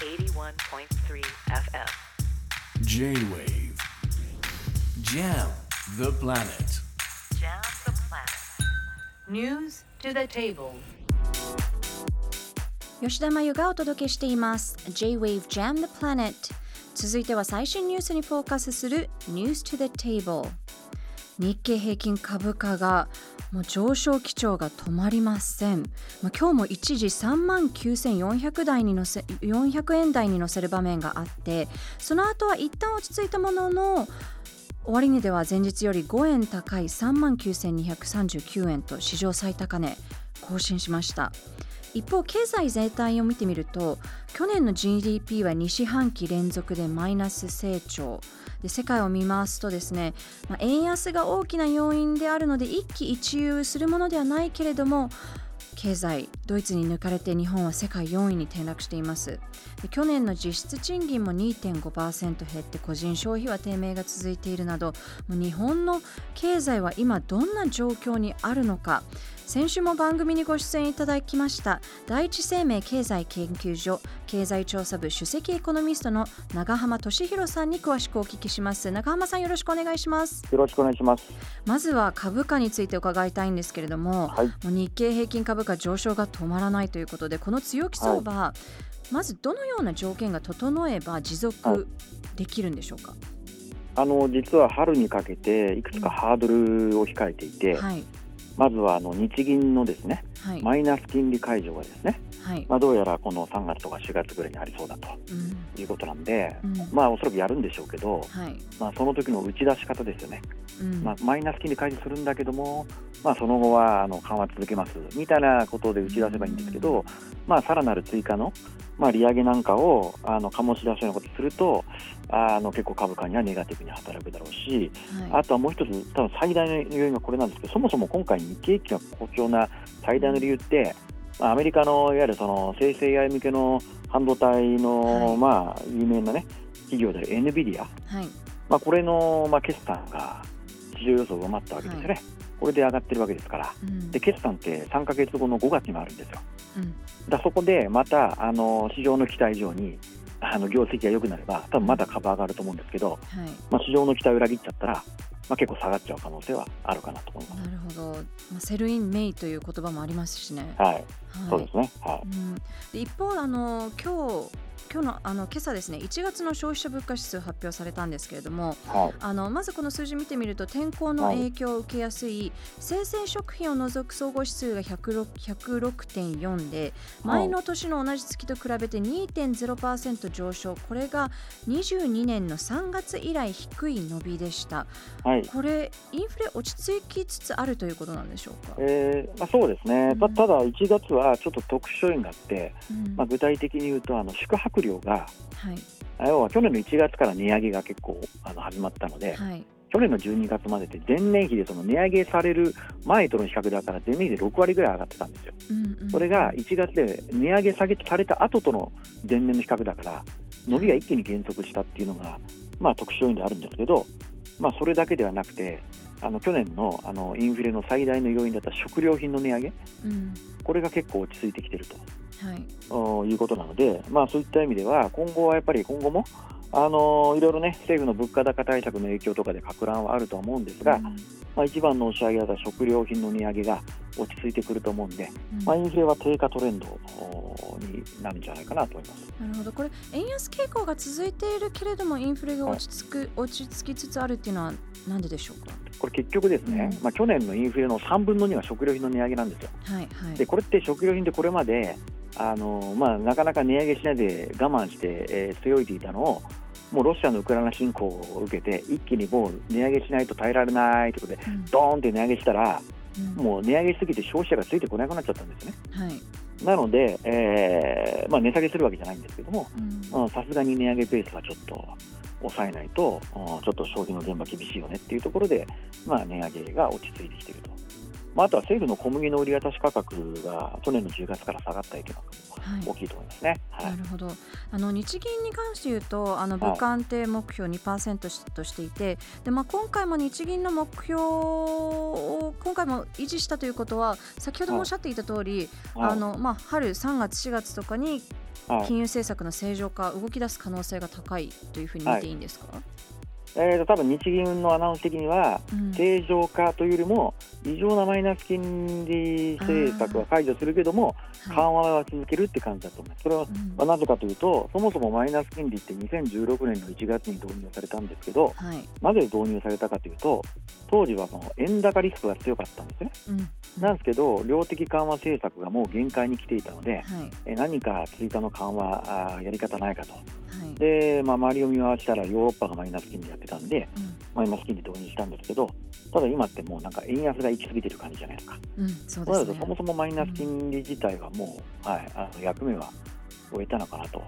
81.3 FM. J-Wave Jam the planet Jam the planet. News to the table. 吉田真由がお届けしています J-Wave Jam the Planet 続いては最新ニュースにフォーカスする News to the Table 日経平均株価がもう上昇基調が止まりません、まあ、今日も一時3万9400台に乗せ400円台に乗せる場面があってその後は一旦落ち着いたものの終値では前日より5円高い3万9239円と史上最高値更新しました。一方経済全体を見てみると去年の GDP は2四半期連続でマイナス成長。で世界を見ますとですね、まあ、円安が大きな要因であるので一喜一憂するものではないけれども経済ドイツに抜かれて日本は世界4位に転落しています。で去年の実質賃金も2.5%減って個人消費は低迷が続いているなど日本の経済は今どんな状況にあるのか先週も番組にご出演いただきました第一生命経済研究所経済調査部首席エコノミストの長浜俊弘さんに詳しくお聞きします。長浜さんよろしくお願いします。よろしくお願いします。まずは株価について伺いたいんですけれども、はい。もう日経平均株価上昇が止まらないということでこの強気相場、まずどのような条件が整えば持はい。続できるんでしょうか、あの実は春にかけていくつかハードルを控えていて、はいまずはあの日銀のですねはい。マイナス金利解除がですね、はい、まあ、どうやらこの3月とか4月ぐらいにありそうだとうん。いうことなんで、うん。まあおそらくやるんでしょうけど、はい。まあ、その時の打ち出し方ですよね、うん。まあ、マイナス金利解除するんだけども、まあ、その後はあの緩和続けますみたいなことで打ち出せばいいんですけど、まあ、さらなる追加の、まあ、利上げなんかをあの醸し出すようなことをするとあの結構株価にはネガティブに働くだろうし、はい。あとはもう一つ、多分最大の要因がこれなんですけど、そもそも今回、日経平均が好調な最大の理由って、まあ、アメリカのいわゆるその生成 AI 向けの半導体の、はい。まあ、有名な、ね、企業である NVIDIA、はい。まあ、これの、まあ、決算が市場予想を上回ったわけですよね、これで上がってるわけですから、うん。で決算って3か月後の5月にもあるんですよ。うん。だそこでまたあの市場の期待以上にあの業績が良くなれば、多分まだ株上がると思うんですけど、はい。まあ、市場の期待を裏切っちゃったら、まあ、結構下がっちゃう可能性はあるかなと思います。なるほど、まあ、 Sell in May という言葉もありますしね。はい、はい。そうですね。はうん、で一方あの今日今日のあの今朝ですね1月の消費者物価指数発表されたんですけれどもい。はい。あのまずこの数字見てみると天候の影響を受けやすい生鮮食品を除く総合指数が106 106.4で前の年の同じ月と比べて2.0%上昇これが22年の3月以来低い伸びでしたはい。これインフレ落ち着きつつあるということなんでしょうか、えーまあ、そうですね、うんたただ1月はちょっと特殊要因があって、うんまあ、具体的に言うとあの宿泊料がはい。あ要は去年の1月から値上げが結構あの始まったので、はい。去年の12月までって前年比でその値上げされる前との比較だから前年比で6割ぐらい上がってたんですよ。うんうん。それが1月で値上げ下げされた後との前年の比較だから伸びが一気に減速したっていうのが、まあ、特殊要因であるんですけど、まあ、それだけではなくてあの去年のあのインフレの最大の要因だった食料品の値上げうん。これが結構落ち着いてきているはい。ということなので、まあ、そういった意味では今後はやっぱり今後もあのいろいろね政府の物価高対策の影響とかで拡乱はあるとは思うんですが、まあ、一番の押し上げだった食料品の値上げが落ち着いてくると思うんで、うん。まあ、インフレは低下トレンドおになるんじゃないかなと思います。なるほど。これ円安傾向が続いているけれどもインフレが落ち着く、落ち着きつつあるっていうのはなんででしょうか？これ結局ですね、うん。まあ、去年のインフレの3分の2は食料品の値上げなんですよ。はいはい。でこれって食料品でこれまであの、まあ、なかなか値上げしないで我慢して、えー、据え置いていたのをもうロシアのウクライナ侵攻を受けて一気にもう値上げしないと耐えられないということでうん。ドーンって値上げしたらうんもう値上げしすぎて消費者がついてこなくなっちゃったんですよね。はい。なので、えーまあ、値下げするわけじゃないんですけどもさすがに値上げペースはちょっと抑えないと、うんちょっと消費の現場厳しいよねっていうところで、まあ、値上げが落ち着いてきているとまあ、あとは政府の小麦の売り渡し価格が去年の10月から下がった影響はい。が大きいと思いますね。はい。なるほど。あの日銀に関して言うとあの物価安定目標2%としていて、でまあ、今回も日銀の目標を今回も維持したということは先ほどもおっしゃっていた通り、はい。あのまあ、春3月4月とかにはい。金融政策の正常化動き出す可能性が高いというふうに見ていいんですか、えー、と多分日銀のアナウンス的には、うん正常化というよりも異常なマイナス金利政策は解除するけどもはい緩和は続けるって感じだと思います。それはなぜかというとそもそもマイナス金利って2016年の1月に導入されたんですけどはいなぜ導入されたかというと当時はその円高リスクが強かったんですね。うんなんですけど量的緩和政策がもう限界に来ていたのではいえ何か追加の緩和あーやり方ないかと。はいで、まあ、周りを見回したらヨーロッパがマイナス金利やってたんでうん。マイナス金利導入したんですけど、ただ今ってもうなんか円安が行き過ぎてる感じじゃないですか。うん、そうですね。そもそもマイナス金利自体はもう、はい、あの役目は終えたのかなと